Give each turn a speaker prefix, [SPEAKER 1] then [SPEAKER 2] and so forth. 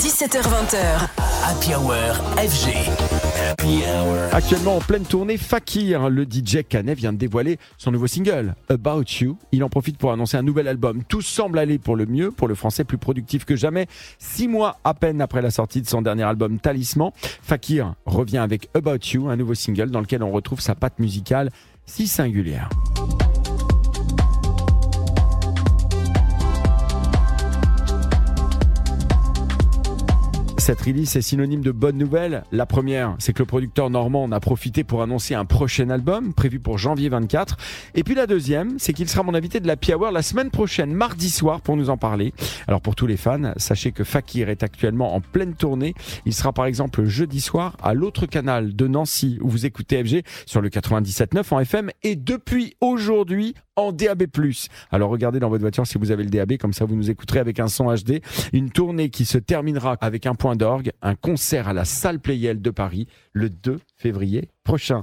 [SPEAKER 1] 17h20h.
[SPEAKER 2] Happy Hour FG. Happy Hour.
[SPEAKER 3] Actuellement en pleine tournée, Fakir, le DJ Canet, vient de dévoiler son nouveau single, About You. Il en profite pour annoncer un nouvel album. Tout semble aller pour le mieux, pour le français plus productif que jamais. Six mois à peine après la sortie de son dernier album Talisman, Fakir revient avec About You, un nouveau single dans lequel on retrouve sa patte musicale si singulière. Cette release est synonyme de bonnes nouvelles. La première, c'est que le producteur normand en a profité pour annoncer un prochain album prévu pour janvier 24. Et puis la deuxième, c'est qu'il sera mon invité de la Hour la semaine prochaine, mardi soir, pour nous en parler. Alors pour tous les fans, sachez que Fakir est actuellement en pleine tournée. Il sera par exemple jeudi soir à l'autre canal de Nancy où vous écoutez FG sur le 97.9 en FM et depuis aujourd'hui en DAB+. Alors regardez dans votre voiture si vous avez le DAB, comme ça vous nous écouterez avec un son HD. Une tournée qui se terminera avec un point d'orgue, un concert à la salle Playel de Paris le 2 février prochain.